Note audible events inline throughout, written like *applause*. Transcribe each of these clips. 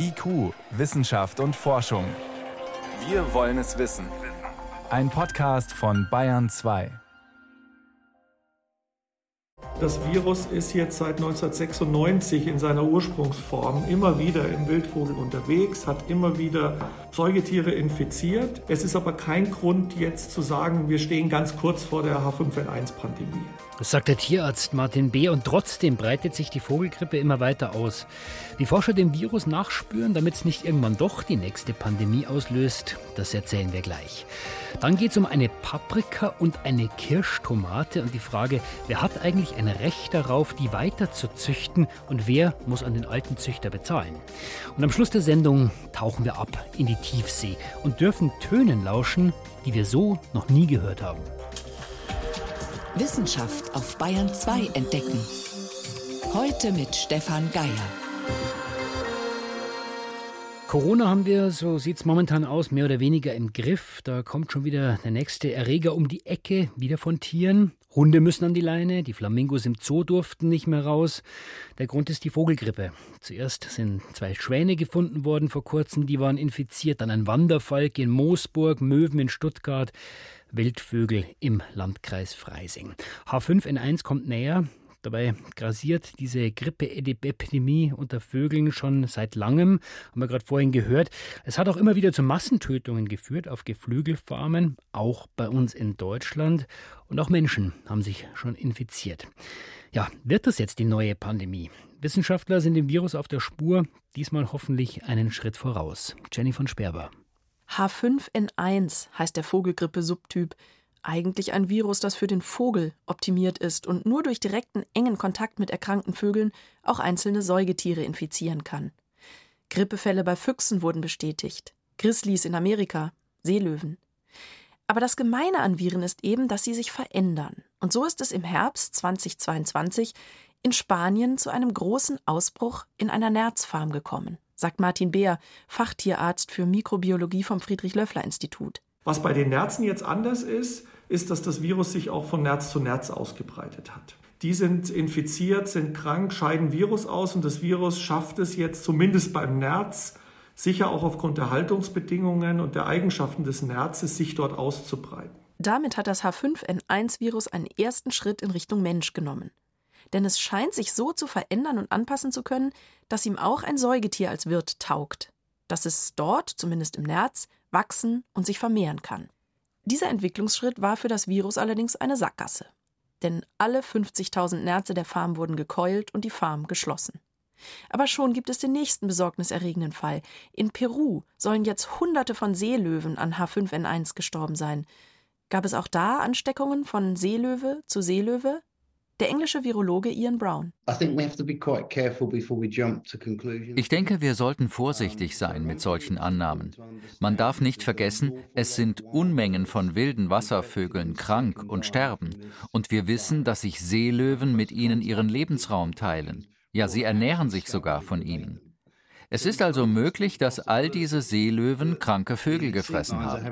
IQ, Wissenschaft und Forschung. Wir wollen es wissen. Ein Podcast von Bayern 2. Das Virus ist jetzt seit 1996 in seiner Ursprungsform immer wieder im Wildvogel unterwegs, hat immer wieder Säugetiere infiziert. Es ist aber kein Grund jetzt zu sagen, wir stehen ganz kurz vor der H5N1-Pandemie. Das sagt der Tierarzt Martin B. Und trotzdem breitet sich die Vogelgrippe immer weiter aus. Wie Forscher dem Virus nachspüren, damit es nicht irgendwann doch die nächste Pandemie auslöst, das erzählen wir gleich. Dann geht es um eine Paprika und eine Kirschtomate und die Frage, wer hat eigentlich ein Recht darauf, die weiter zu züchten und wer muss an den alten Züchter bezahlen. Und am Schluss der Sendung tauchen wir ab in die Tiefsee und dürfen Tönen lauschen, die wir so noch nie gehört haben. Wissenschaft auf Bayern 2 entdecken. Heute mit Stefan Geier. Corona haben wir, so sieht es momentan aus, mehr oder weniger im Griff. Da kommt schon wieder der nächste Erreger um die Ecke, wieder von Tieren. Hunde müssen an die Leine, die Flamingos im Zoo durften nicht mehr raus. Der Grund ist die Vogelgrippe. Zuerst sind zwei Schwäne gefunden worden vor kurzem, die waren infiziert, dann ein Wanderfalk in Moosburg, Möwen in Stuttgart. Wildvögel im Landkreis Freising. H5N1 kommt näher. Dabei grasiert diese Grippe-Epidemie unter Vögeln schon seit langem, haben wir gerade vorhin gehört. Es hat auch immer wieder zu Massentötungen geführt auf Geflügelfarmen, auch bei uns in Deutschland. Und auch Menschen haben sich schon infiziert. Ja, wird das jetzt die neue Pandemie? Wissenschaftler sind dem Virus auf der Spur, diesmal hoffentlich einen Schritt voraus. Jenny von Sperber. H5N1 heißt der Vogelgrippe-Subtyp. Eigentlich ein Virus, das für den Vogel optimiert ist und nur durch direkten engen Kontakt mit erkrankten Vögeln auch einzelne Säugetiere infizieren kann. Grippefälle bei Füchsen wurden bestätigt, Grizzlies in Amerika, Seelöwen. Aber das Gemeine an Viren ist eben, dass sie sich verändern. Und so ist es im Herbst 2022 in Spanien zu einem großen Ausbruch in einer Nerzfarm gekommen sagt Martin Beer, Fachtierarzt für Mikrobiologie vom Friedrich-Löffler-Institut. Was bei den Nerzen jetzt anders ist, ist, dass das Virus sich auch von Nerz zu Nerz ausgebreitet hat. Die sind infiziert, sind krank, scheiden Virus aus und das Virus schafft es jetzt zumindest beim Nerz, sicher auch aufgrund der Haltungsbedingungen und der Eigenschaften des Nerzes, sich dort auszubreiten. Damit hat das H5N1-Virus einen ersten Schritt in Richtung Mensch genommen denn es scheint sich so zu verändern und anpassen zu können, dass ihm auch ein Säugetier als Wirt taugt, dass es dort, zumindest im Nerz, wachsen und sich vermehren kann. Dieser Entwicklungsschritt war für das Virus allerdings eine Sackgasse. Denn alle 50.000 Nerze der Farm wurden gekeult und die Farm geschlossen. Aber schon gibt es den nächsten besorgniserregenden Fall. In Peru sollen jetzt Hunderte von Seelöwen an H5N1 gestorben sein. Gab es auch da Ansteckungen von Seelöwe zu Seelöwe? Der englische Virologe Ian Brown. Ich denke, wir sollten vorsichtig sein mit solchen Annahmen. Man darf nicht vergessen, es sind Unmengen von wilden Wasservögeln krank und sterben. Und wir wissen, dass sich Seelöwen mit ihnen ihren Lebensraum teilen. Ja, sie ernähren sich sogar von ihnen. Es ist also möglich, dass all diese Seelöwen kranke Vögel gefressen haben.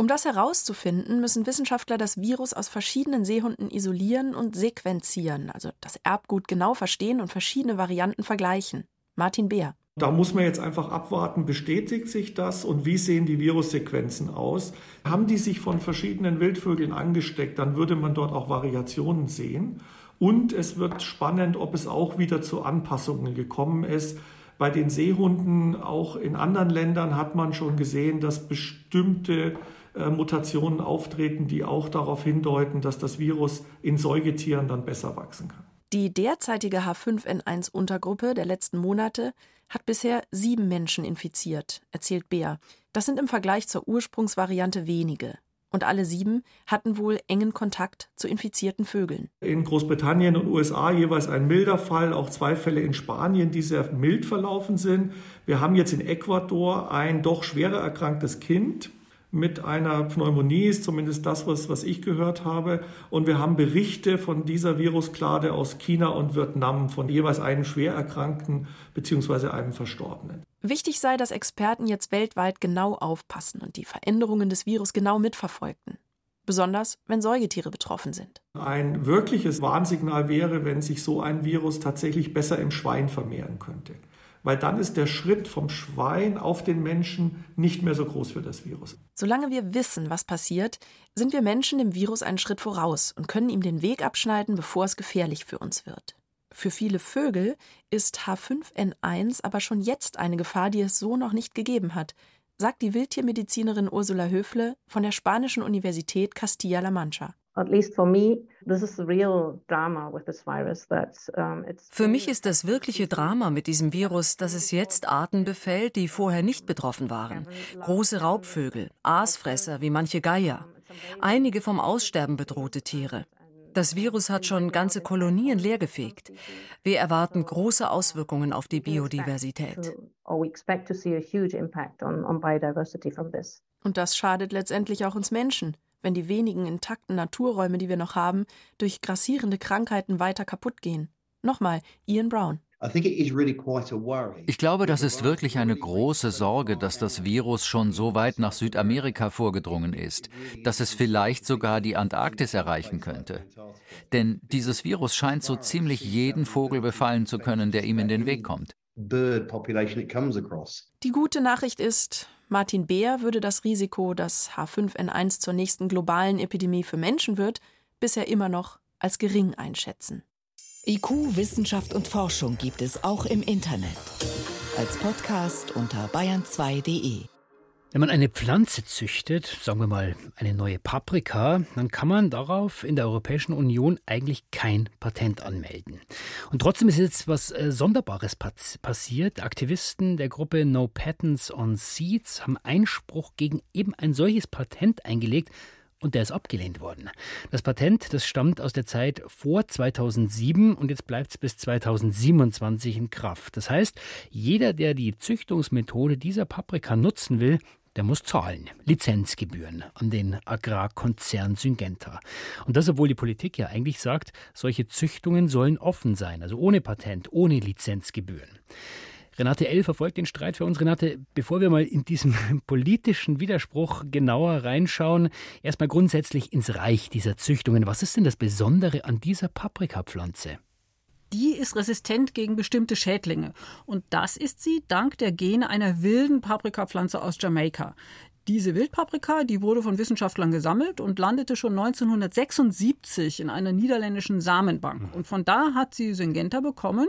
Um das herauszufinden, müssen Wissenschaftler das Virus aus verschiedenen Seehunden isolieren und sequenzieren, also das Erbgut genau verstehen und verschiedene Varianten vergleichen. Martin Beer. Da muss man jetzt einfach abwarten, bestätigt sich das und wie sehen die Virussequenzen aus? Haben die sich von verschiedenen Wildvögeln angesteckt, dann würde man dort auch Variationen sehen. Und es wird spannend, ob es auch wieder zu Anpassungen gekommen ist. Bei den Seehunden, auch in anderen Ländern, hat man schon gesehen, dass bestimmte Mutationen auftreten, die auch darauf hindeuten, dass das Virus in Säugetieren dann besser wachsen kann. Die derzeitige H5N1-Untergruppe der letzten Monate hat bisher sieben Menschen infiziert, erzählt Beer. Das sind im Vergleich zur Ursprungsvariante wenige. Und alle sieben hatten wohl engen Kontakt zu infizierten Vögeln. In Großbritannien und USA jeweils ein milder Fall, auch zwei Fälle in Spanien, die sehr mild verlaufen sind. Wir haben jetzt in Ecuador ein doch schwerer erkranktes Kind mit einer Pneumonie, ist zumindest das, was, was ich gehört habe. Und wir haben Berichte von dieser Virusklade aus China und Vietnam von jeweils einem schwer Erkrankten bzw. einem Verstorbenen. Wichtig sei, dass Experten jetzt weltweit genau aufpassen und die Veränderungen des Virus genau mitverfolgten. besonders wenn Säugetiere betroffen sind. Ein wirkliches Warnsignal wäre, wenn sich so ein Virus tatsächlich besser im Schwein vermehren könnte. Weil dann ist der Schritt vom Schwein auf den Menschen nicht mehr so groß für das Virus. Solange wir wissen, was passiert, sind wir Menschen dem Virus einen Schritt voraus und können ihm den Weg abschneiden, bevor es gefährlich für uns wird. Für viele Vögel ist H5N1 aber schon jetzt eine Gefahr, die es so noch nicht gegeben hat, sagt die Wildtiermedizinerin Ursula Höfle von der spanischen Universität Castilla-La Mancha. Für mich ist das wirkliche Drama mit diesem Virus, dass es jetzt Arten befällt, die vorher nicht betroffen waren. Große Raubvögel, Aasfresser wie manche Geier, einige vom Aussterben bedrohte Tiere. Das Virus hat schon ganze Kolonien leergefegt. Wir erwarten große Auswirkungen auf die Biodiversität. Und das schadet letztendlich auch uns Menschen, wenn die wenigen intakten Naturräume, die wir noch haben, durch grassierende Krankheiten weiter kaputt gehen. Nochmal, Ian Brown. Ich glaube, das ist wirklich eine große Sorge, dass das Virus schon so weit nach Südamerika vorgedrungen ist, dass es vielleicht sogar die Antarktis erreichen könnte. Denn dieses Virus scheint so ziemlich jeden Vogel befallen zu können, der ihm in den Weg kommt. Die gute Nachricht ist, Martin Beer würde das Risiko, dass H5N1 zur nächsten globalen Epidemie für Menschen wird, bisher immer noch als gering einschätzen. IQ, Wissenschaft und Forschung gibt es auch im Internet. Als Podcast unter bayern2.de. Wenn man eine Pflanze züchtet, sagen wir mal eine neue Paprika, dann kann man darauf in der Europäischen Union eigentlich kein Patent anmelden. Und trotzdem ist jetzt was äh, Sonderbares passiert. Aktivisten der Gruppe No Patents on Seeds haben Einspruch gegen eben ein solches Patent eingelegt, und der ist abgelehnt worden. Das Patent, das stammt aus der Zeit vor 2007 und jetzt bleibt es bis 2027 in Kraft. Das heißt, jeder, der die Züchtungsmethode dieser Paprika nutzen will, der muss zahlen. Lizenzgebühren an den Agrarkonzern Syngenta. Und das, obwohl die Politik ja eigentlich sagt, solche Züchtungen sollen offen sein, also ohne Patent, ohne Lizenzgebühren. Renate L. verfolgt den Streit für uns. Renate, bevor wir mal in diesen *laughs* politischen Widerspruch genauer reinschauen, erstmal grundsätzlich ins Reich dieser Züchtungen. Was ist denn das Besondere an dieser Paprikapflanze? Die ist resistent gegen bestimmte Schädlinge. Und das ist sie dank der Gene einer wilden Paprikapflanze aus Jamaika. Diese Wildpaprika, die wurde von Wissenschaftlern gesammelt und landete schon 1976 in einer niederländischen Samenbank. Und von da hat sie Syngenta bekommen,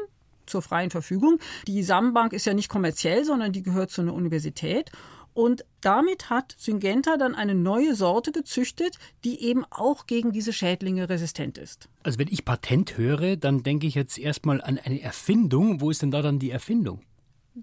zur freien Verfügung. Die Samenbank ist ja nicht kommerziell, sondern die gehört zu einer Universität. Und damit hat Syngenta dann eine neue Sorte gezüchtet, die eben auch gegen diese Schädlinge resistent ist. Also wenn ich Patent höre, dann denke ich jetzt erstmal an eine Erfindung. Wo ist denn da dann die Erfindung?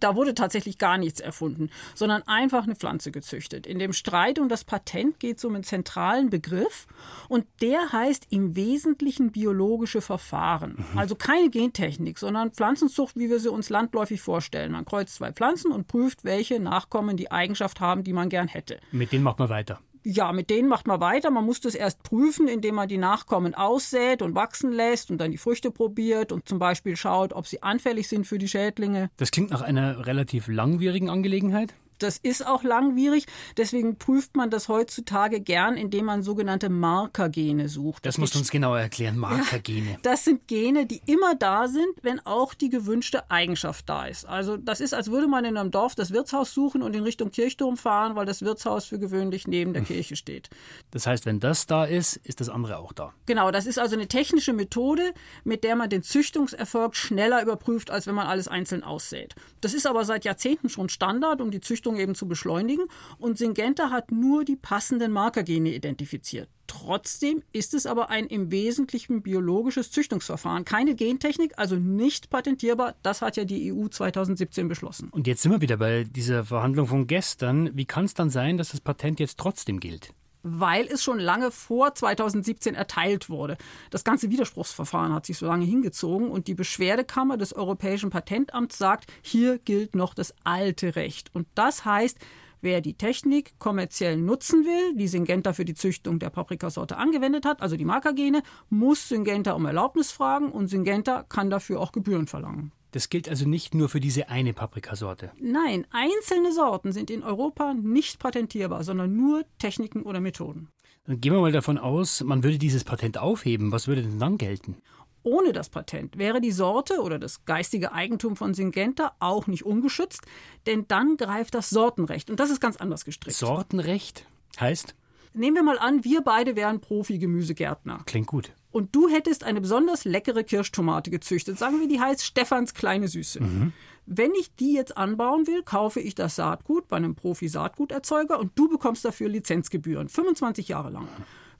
Da wurde tatsächlich gar nichts erfunden, sondern einfach eine Pflanze gezüchtet. In dem Streit um das Patent geht es um einen zentralen Begriff und der heißt im Wesentlichen biologische Verfahren. Mhm. Also keine Gentechnik, sondern Pflanzenzucht, wie wir sie uns landläufig vorstellen. Man kreuzt zwei Pflanzen und prüft, welche Nachkommen die Eigenschaft haben, die man gern hätte. Mit denen macht man weiter. Ja, mit denen macht man weiter. Man muss das erst prüfen, indem man die Nachkommen aussät und wachsen lässt und dann die Früchte probiert und zum Beispiel schaut, ob sie anfällig sind für die Schädlinge. Das klingt nach einer relativ langwierigen Angelegenheit. Das ist auch langwierig. Deswegen prüft man das heutzutage gern, indem man sogenannte Markergene sucht. Das, das musst du uns genauer erklären, Markergene. Ja, das sind Gene, die immer da sind, wenn auch die gewünschte Eigenschaft da ist. Also das ist, als würde man in einem Dorf das Wirtshaus suchen und in Richtung Kirchturm fahren, weil das Wirtshaus für gewöhnlich neben der Kirche steht. Das heißt, wenn das da ist, ist das andere auch da. Genau, das ist also eine technische Methode, mit der man den Züchtungserfolg schneller überprüft, als wenn man alles einzeln aussät. Das ist aber seit Jahrzehnten schon Standard, um die Züchtung Züchtung eben zu beschleunigen. Und Syngenta hat nur die passenden Markergene identifiziert. Trotzdem ist es aber ein im Wesentlichen biologisches Züchtungsverfahren. Keine Gentechnik, also nicht patentierbar. Das hat ja die EU 2017 beschlossen. Und jetzt sind wir wieder bei dieser Verhandlung von gestern. Wie kann es dann sein, dass das Patent jetzt trotzdem gilt? Weil es schon lange vor 2017 erteilt wurde. Das ganze Widerspruchsverfahren hat sich so lange hingezogen und die Beschwerdekammer des Europäischen Patentamts sagt, hier gilt noch das alte Recht. Und das heißt, Wer die Technik kommerziell nutzen will, die Syngenta für die Züchtung der Paprikasorte angewendet hat, also die Markergene, muss Syngenta um Erlaubnis fragen und Syngenta kann dafür auch Gebühren verlangen. Das gilt also nicht nur für diese eine Paprikasorte. Nein, einzelne Sorten sind in Europa nicht patentierbar, sondern nur Techniken oder Methoden. Gehen wir mal davon aus, man würde dieses Patent aufheben. Was würde denn dann gelten? Ohne das Patent wäre die Sorte oder das geistige Eigentum von Syngenta auch nicht ungeschützt, denn dann greift das Sortenrecht. Und das ist ganz anders gestrickt. Sortenrecht heißt? Nehmen wir mal an, wir beide wären Profi-Gemüsegärtner. Klingt gut. Und du hättest eine besonders leckere Kirschtomate gezüchtet. Sagen wir, die heißt Stefans kleine Süße. Mhm. Wenn ich die jetzt anbauen will, kaufe ich das Saatgut bei einem Profi-Saatguterzeuger und du bekommst dafür Lizenzgebühren, 25 Jahre lang.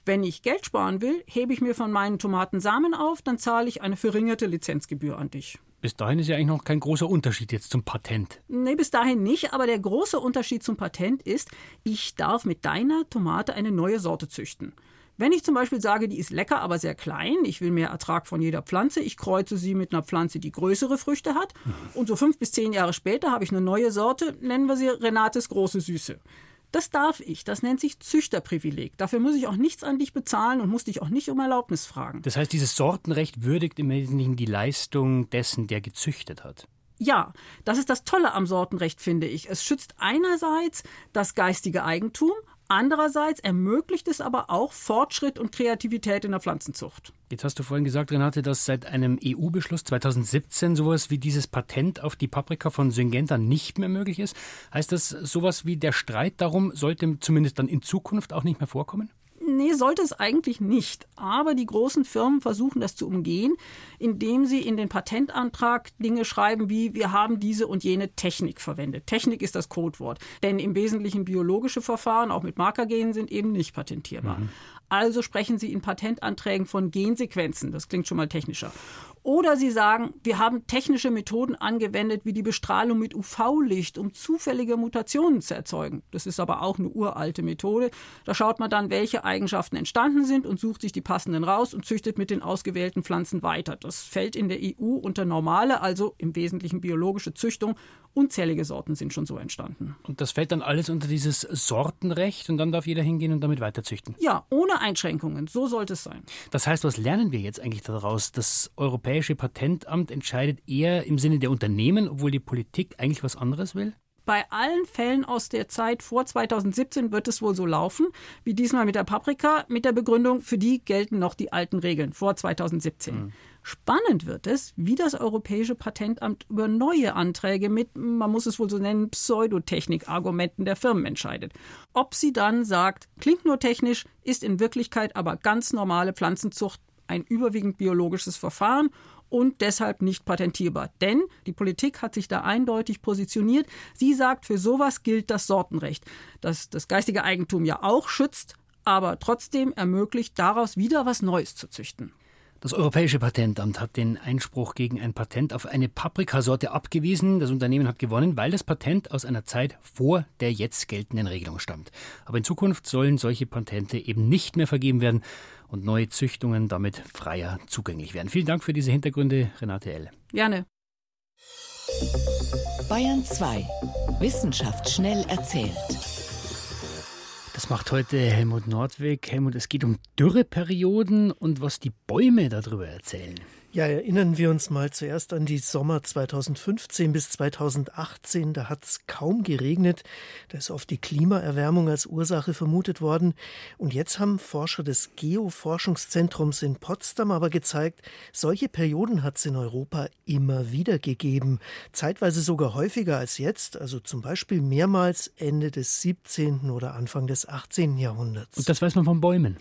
Wenn ich Geld sparen will, hebe ich mir von meinen Tomaten Samen auf, dann zahle ich eine verringerte Lizenzgebühr an dich. Bis dahin ist ja eigentlich noch kein großer Unterschied jetzt zum Patent. Nee, bis dahin nicht, aber der große Unterschied zum Patent ist, ich darf mit deiner Tomate eine neue Sorte züchten. Wenn ich zum Beispiel sage, die ist lecker, aber sehr klein, ich will mehr Ertrag von jeder Pflanze, ich kreuze sie mit einer Pflanze, die größere Früchte hat, und so fünf bis zehn Jahre später habe ich eine neue Sorte, nennen wir sie Renates große Süße. Das darf ich. Das nennt sich Züchterprivileg. Dafür muss ich auch nichts an dich bezahlen und muss dich auch nicht um Erlaubnis fragen. Das heißt, dieses Sortenrecht würdigt im Wesentlichen die Leistung dessen, der gezüchtet hat. Ja, das ist das Tolle am Sortenrecht, finde ich. Es schützt einerseits das geistige Eigentum, Andererseits ermöglicht es aber auch Fortschritt und Kreativität in der Pflanzenzucht. Jetzt hast du vorhin gesagt, Renate, dass seit einem EU-Beschluss 2017 sowas wie dieses Patent auf die Paprika von Syngenta nicht mehr möglich ist. Heißt das, sowas wie der Streit darum sollte zumindest dann in Zukunft auch nicht mehr vorkommen? Nee, sollte es eigentlich nicht. Aber die großen Firmen versuchen das zu umgehen, indem sie in den Patentantrag Dinge schreiben wie wir haben diese und jene Technik verwendet. Technik ist das Codewort. Denn im Wesentlichen biologische Verfahren, auch mit Markergenen, sind eben nicht patentierbar. Mhm. Also sprechen Sie in Patentanträgen von Gensequenzen. Das klingt schon mal technischer. Oder Sie sagen, wir haben technische Methoden angewendet, wie die Bestrahlung mit UV-Licht, um zufällige Mutationen zu erzeugen. Das ist aber auch eine uralte Methode. Da schaut man dann, welche Eigenschaften entstanden sind und sucht sich die passenden raus und züchtet mit den ausgewählten Pflanzen weiter. Das fällt in der EU unter normale, also im Wesentlichen biologische Züchtung Unzählige Sorten sind schon so entstanden. Und das fällt dann alles unter dieses Sortenrecht und dann darf jeder hingehen und damit weiterzüchten? Ja, ohne Einschränkungen. So sollte es sein. Das heißt, was lernen wir jetzt eigentlich daraus? Das Europäische Patentamt entscheidet eher im Sinne der Unternehmen, obwohl die Politik eigentlich was anderes will? Bei allen Fällen aus der Zeit vor 2017 wird es wohl so laufen, wie diesmal mit der Paprika, mit der Begründung, für die gelten noch die alten Regeln vor 2017. Mhm. Spannend wird es, wie das Europäische Patentamt über neue Anträge mit, man muss es wohl so nennen, Pseudotechnik-Argumenten der Firmen entscheidet. Ob sie dann sagt, klingt nur technisch, ist in Wirklichkeit aber ganz normale Pflanzenzucht ein überwiegend biologisches Verfahren und deshalb nicht patentierbar. Denn die Politik hat sich da eindeutig positioniert. Sie sagt, für sowas gilt das Sortenrecht, das das geistige Eigentum ja auch schützt, aber trotzdem ermöglicht, daraus wieder was Neues zu züchten. Das Europäische Patentamt hat den Einspruch gegen ein Patent auf eine Paprikasorte abgewiesen. Das Unternehmen hat gewonnen, weil das Patent aus einer Zeit vor der jetzt geltenden Regelung stammt. Aber in Zukunft sollen solche Patente eben nicht mehr vergeben werden und neue Züchtungen damit freier zugänglich werden. Vielen Dank für diese Hintergründe, Renate L. Gerne. Bayern 2. Wissenschaft schnell erzählt. Das macht heute Helmut Nordweg. Helmut, es geht um Dürreperioden und was die Bäume darüber erzählen. Ja, erinnern wir uns mal zuerst an die Sommer 2015 bis 2018. Da hat es kaum geregnet. Da ist oft die Klimaerwärmung als Ursache vermutet worden. Und jetzt haben Forscher des Geoforschungszentrums in Potsdam aber gezeigt, solche Perioden hat es in Europa immer wieder gegeben. Zeitweise sogar häufiger als jetzt, also zum Beispiel mehrmals Ende des 17. oder Anfang des 18. Jahrhunderts. Und das weiß man von Bäumen?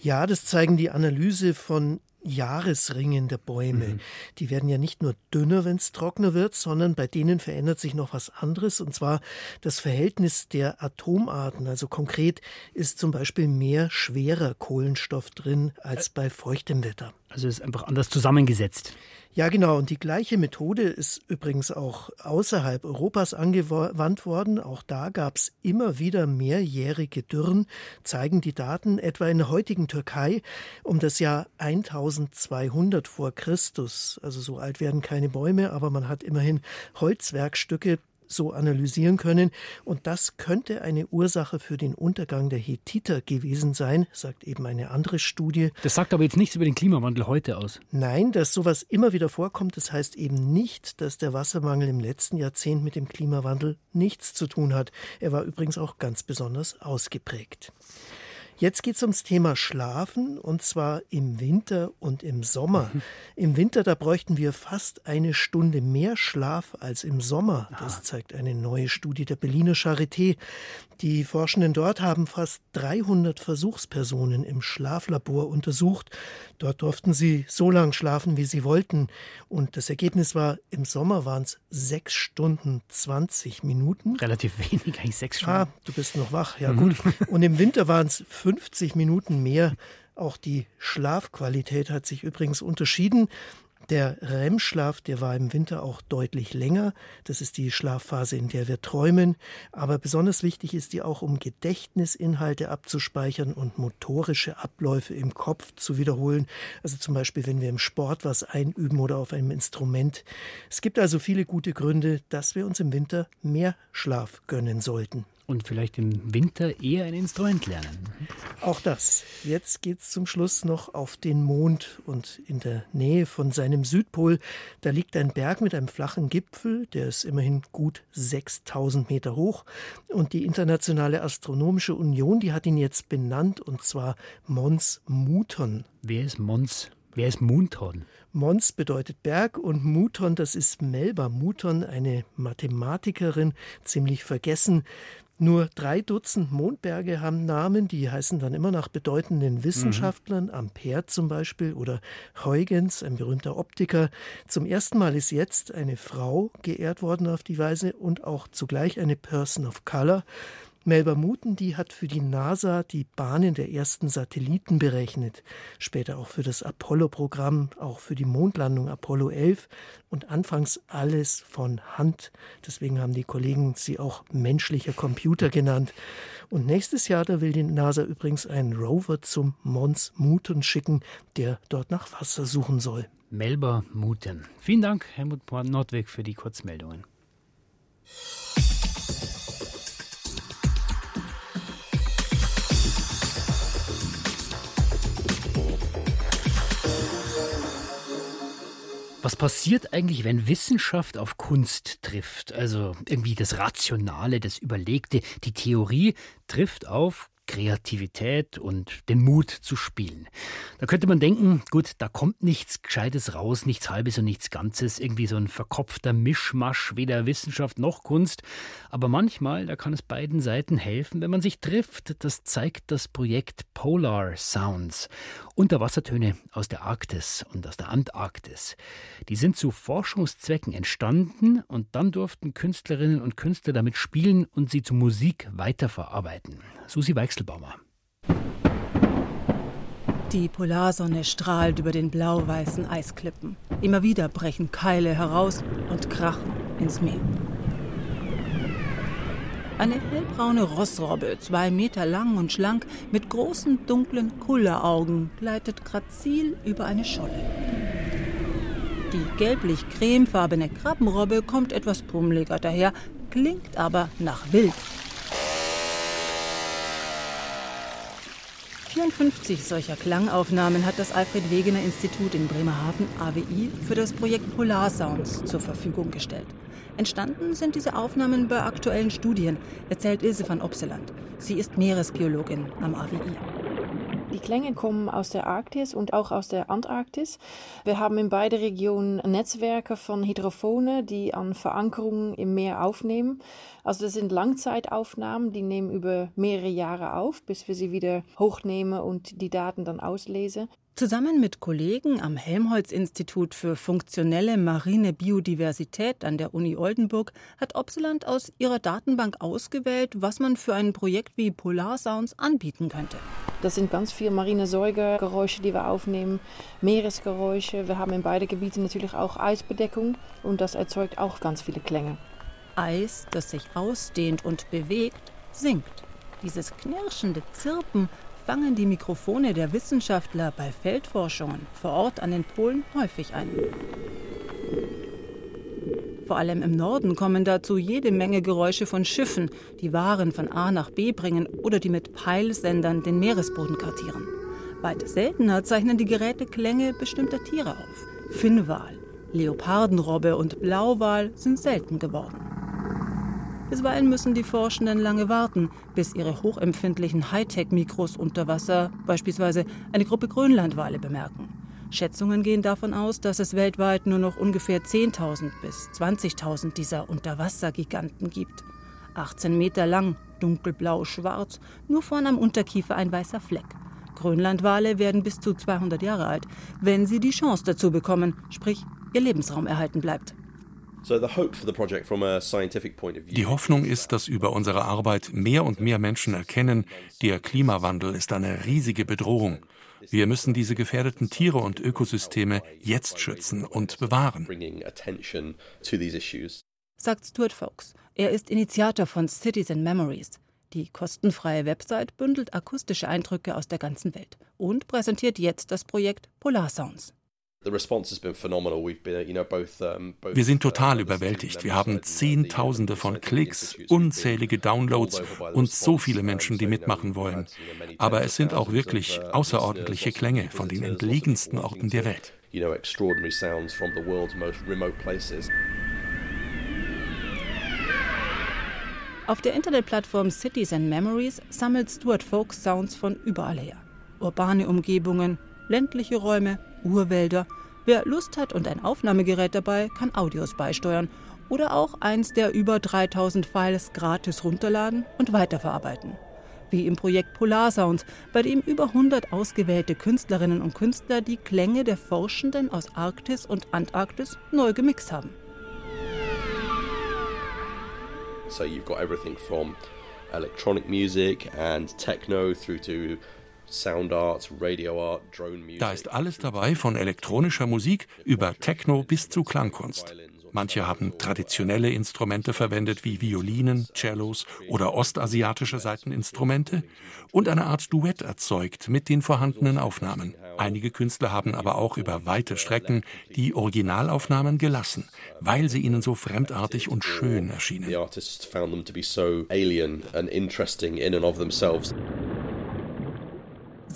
Ja, das zeigen die Analyse von Jahresringen der Bäume. Mhm. Die werden ja nicht nur dünner, wenn es trockener wird, sondern bei denen verändert sich noch was anderes, und zwar das Verhältnis der Atomarten. Also konkret ist zum Beispiel mehr schwerer Kohlenstoff drin als bei feuchtem Wetter. Also ist einfach anders zusammengesetzt. Ja, genau. Und die gleiche Methode ist übrigens auch außerhalb Europas angewandt worden. Auch da gab es immer wieder mehrjährige Dürren, zeigen die Daten etwa in der heutigen Türkei um das Jahr 1200 vor Christus. Also so alt werden keine Bäume, aber man hat immerhin Holzwerkstücke so analysieren können. Und das könnte eine Ursache für den Untergang der Hethiter gewesen sein, sagt eben eine andere Studie. Das sagt aber jetzt nichts über den Klimawandel heute aus. Nein, dass sowas immer wieder vorkommt, das heißt eben nicht, dass der Wassermangel im letzten Jahrzehnt mit dem Klimawandel nichts zu tun hat. Er war übrigens auch ganz besonders ausgeprägt. Jetzt geht es ums Thema Schlafen und zwar im Winter und im Sommer. Mhm. *laughs* Im Winter, da bräuchten wir fast eine Stunde mehr Schlaf als im Sommer. Das zeigt eine neue Studie der Berliner Charité. Die Forschenden dort haben fast 300 Versuchspersonen im Schlaflabor untersucht. Dort durften sie so lange schlafen, wie sie wollten. Und das Ergebnis war, im Sommer waren es sechs Stunden 20 Minuten. Relativ wenig, eigentlich sechs Stunden. Ah, du bist noch wach, ja mhm. gut. *laughs* Und im Winter waren es 50 Minuten mehr. Auch die Schlafqualität hat sich übrigens unterschieden. Der REM-Schlaf, der war im Winter auch deutlich länger. Das ist die Schlafphase, in der wir träumen. Aber besonders wichtig ist die auch, um Gedächtnisinhalte abzuspeichern und motorische Abläufe im Kopf zu wiederholen. Also zum Beispiel, wenn wir im Sport was einüben oder auf einem Instrument. Es gibt also viele gute Gründe, dass wir uns im Winter mehr Schlaf gönnen sollten und vielleicht im Winter eher ein Instrument lernen. Auch das. Jetzt geht es zum Schluss noch auf den Mond und in der Nähe von seinem Südpol, da liegt ein Berg mit einem flachen Gipfel, der ist immerhin gut 6000 Meter hoch und die Internationale Astronomische Union, die hat ihn jetzt benannt und zwar Mons Muton. Wer ist Mons? Wer ist Muton? Mons bedeutet Berg und Muton, das ist Melba Muton, eine Mathematikerin, ziemlich vergessen. Nur drei Dutzend Mondberge haben Namen, die heißen dann immer nach bedeutenden Wissenschaftlern, mhm. Ampere zum Beispiel oder Huygens, ein berühmter Optiker. Zum ersten Mal ist jetzt eine Frau geehrt worden auf die Weise und auch zugleich eine Person of Color. Melba Muten, die hat für die NASA die Bahnen der ersten Satelliten berechnet, später auch für das Apollo-Programm, auch für die Mondlandung Apollo 11 und anfangs alles von Hand. Deswegen haben die Kollegen sie auch menschlicher Computer genannt. Und nächstes Jahr, da will die NASA übrigens einen Rover zum Mons Muten schicken, der dort nach Wasser suchen soll. Melba Muten. Vielen Dank, Helmut Nordweg, für die Kurzmeldungen. Was passiert eigentlich, wenn Wissenschaft auf Kunst trifft? Also irgendwie das Rationale, das Überlegte, die Theorie trifft auf Kreativität und den Mut zu spielen. Da könnte man denken, gut, da kommt nichts Gescheites raus, nichts Halbes und nichts Ganzes, irgendwie so ein verkopfter Mischmasch, weder Wissenschaft noch Kunst. Aber manchmal, da kann es beiden Seiten helfen, wenn man sich trifft. Das zeigt das Projekt Polar Sounds. Unterwassertöne aus der Arktis und aus der Antarktis. Die sind zu Forschungszwecken entstanden und dann durften Künstlerinnen und Künstler damit spielen und sie zu Musik weiterverarbeiten. Susi Weichselbaumer. Die Polarsonne strahlt über den blau-weißen Eisklippen. Immer wieder brechen Keile heraus und krachen ins Meer. Eine hellbraune Rossrobbe, zwei Meter lang und schlank, mit großen dunklen Kulleraugen, gleitet grazil über eine Scholle. Die gelblich-cremefarbene Krabbenrobbe kommt etwas pummeliger daher, klingt aber nach Wild. 54 solcher Klangaufnahmen hat das Alfred Wegener Institut in Bremerhaven AWI für das Projekt Polar Sounds zur Verfügung gestellt. Entstanden sind diese Aufnahmen bei aktuellen Studien, erzählt Ilse van Opseland. Sie ist Meeresbiologin am AWI. Die Klänge kommen aus der Arktis und auch aus der Antarktis. Wir haben in beide Regionen Netzwerke von Hydrophone, die an Verankerungen im Meer aufnehmen. Also das sind Langzeitaufnahmen, die nehmen über mehrere Jahre auf, bis wir sie wieder hochnehmen und die Daten dann auslesen. Zusammen mit Kollegen am Helmholtz-Institut für funktionelle marine Biodiversität an der Uni Oldenburg hat Opseland aus ihrer Datenbank ausgewählt, was man für ein Projekt wie Polar Sounds anbieten könnte. Das sind ganz viele marine Säugergeräusche, die wir aufnehmen, Meeresgeräusche. Wir haben in beide Gebiete natürlich auch Eisbedeckung und das erzeugt auch ganz viele Klänge. Eis, das sich ausdehnt und bewegt, sinkt. Dieses knirschende Zirpen fangen die Mikrofone der Wissenschaftler bei Feldforschungen vor Ort an den Polen häufig ein. Vor allem im Norden kommen dazu jede Menge Geräusche von Schiffen, die Waren von A nach B bringen oder die mit Peilsendern den Meeresboden kartieren. Weit seltener zeichnen die Geräte Klänge bestimmter Tiere auf. Finnwal, Leopardenrobbe und Blauwal sind selten geworden. Bisweilen müssen die Forschenden lange warten, bis ihre hochempfindlichen Hightech-Mikros unter Wasser beispielsweise eine Gruppe Grönlandwale bemerken. Schätzungen gehen davon aus, dass es weltweit nur noch ungefähr 10.000 bis 20.000 dieser Unterwassergiganten gibt. 18 Meter lang, dunkelblau-schwarz, nur vorn am Unterkiefer ein weißer Fleck. Grönlandwale werden bis zu 200 Jahre alt, wenn sie die Chance dazu bekommen, sprich ihr Lebensraum erhalten bleibt. Die Hoffnung ist, dass über unsere Arbeit mehr und mehr Menschen erkennen, der Klimawandel ist eine riesige Bedrohung. Wir müssen diese gefährdeten Tiere und Ökosysteme jetzt schützen und bewahren. Sagt Stuart Fox. Er ist Initiator von Citizen Memories. Die kostenfreie Website bündelt akustische Eindrücke aus der ganzen Welt und präsentiert jetzt das Projekt Polar Sounds. Wir sind total überwältigt. Wir haben Zehntausende von Klicks, unzählige Downloads und so viele Menschen, die mitmachen wollen. Aber es sind auch wirklich außerordentliche Klänge von den entlegensten Orten der Welt. Auf der Internetplattform Cities and Memories sammelt Stuart Folk Sounds von überall her. Urbane Umgebungen, ländliche Räume, Urwälder. Wer Lust hat und ein Aufnahmegerät dabei, kann Audios beisteuern oder auch eins der über 3000 Files gratis runterladen und weiterverarbeiten. Wie im Projekt Polar Sounds, bei dem über 100 ausgewählte Künstlerinnen und Künstler die Klänge der Forschenden aus Arktis und Antarktis neu gemixt haben. So you've got everything from electronic music and techno through to da ist alles dabei, von elektronischer Musik über Techno bis zu Klangkunst. Manche haben traditionelle Instrumente verwendet wie Violinen, Cellos oder ostasiatische Saiteninstrumente und eine Art Duett erzeugt mit den vorhandenen Aufnahmen. Einige Künstler haben aber auch über weite Strecken die Originalaufnahmen gelassen, weil sie ihnen so fremdartig und schön erschienen.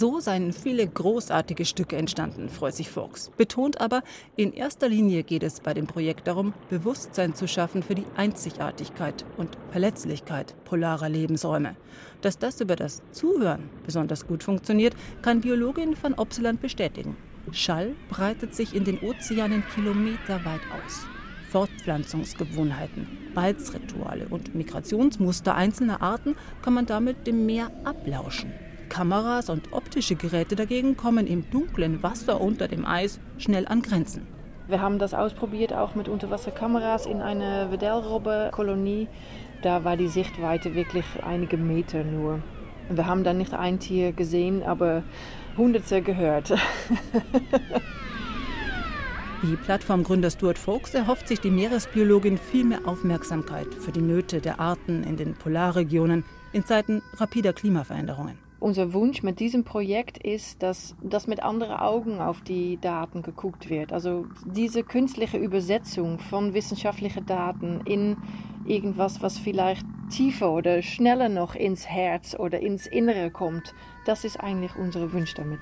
So seien viele großartige Stücke entstanden, freut sich Fox. Betont aber, in erster Linie geht es bei dem Projekt darum, Bewusstsein zu schaffen für die Einzigartigkeit und Verletzlichkeit polarer Lebensräume. Dass das über das Zuhören besonders gut funktioniert, kann Biologin van Opseland bestätigen. Schall breitet sich in den Ozeanen kilometerweit aus. Fortpflanzungsgewohnheiten, Balzrituale und Migrationsmuster einzelner Arten kann man damit dem Meer ablauschen. Kameras und optische Geräte dagegen kommen im dunklen Wasser unter dem Eis schnell an Grenzen. Wir haben das ausprobiert auch mit Unterwasserkameras in einer Wedellrobbe-Kolonie. Da war die Sichtweite wirklich einige Meter nur. Wir haben dann nicht ein Tier gesehen, aber Hunderte gehört. *laughs* Wie Plattformgründer Stuart Folks erhofft sich die Meeresbiologin viel mehr Aufmerksamkeit für die Nöte der Arten in den Polarregionen in Zeiten rapider Klimaveränderungen. Unser Wunsch mit diesem Projekt ist, dass, dass mit anderen Augen auf die Daten geguckt wird. Also diese künstliche Übersetzung von wissenschaftlichen Daten in irgendwas, was vielleicht tiefer oder schneller noch ins Herz oder ins Innere kommt, das ist eigentlich unser Wunsch damit.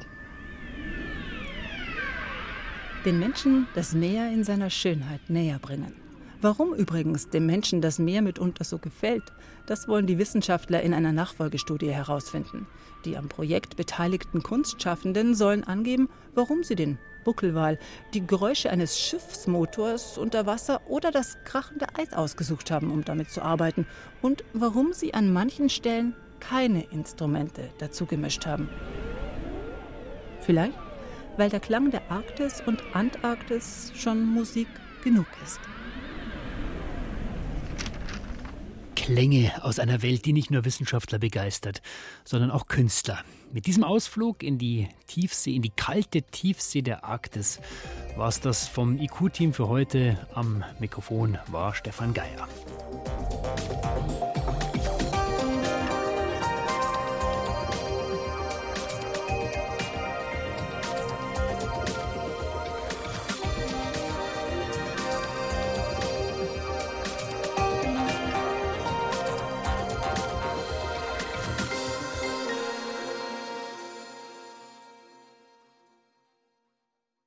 Den Menschen das Meer in seiner Schönheit näher bringen. Warum übrigens dem Menschen das Meer mitunter so gefällt, das wollen die Wissenschaftler in einer Nachfolgestudie herausfinden. Die am Projekt beteiligten Kunstschaffenden sollen angeben, warum sie den Buckelwal, die Geräusche eines Schiffsmotors unter Wasser oder das krachende Eis ausgesucht haben, um damit zu arbeiten und warum sie an manchen Stellen keine Instrumente dazu gemischt haben. Vielleicht, weil der Klang der Arktis und Antarktis schon Musik genug ist. Klänge aus einer Welt, die nicht nur Wissenschaftler begeistert, sondern auch Künstler. Mit diesem Ausflug in die Tiefsee, in die kalte Tiefsee der Arktis, war es das vom IQ-Team für heute. Am Mikrofon war Stefan Geier.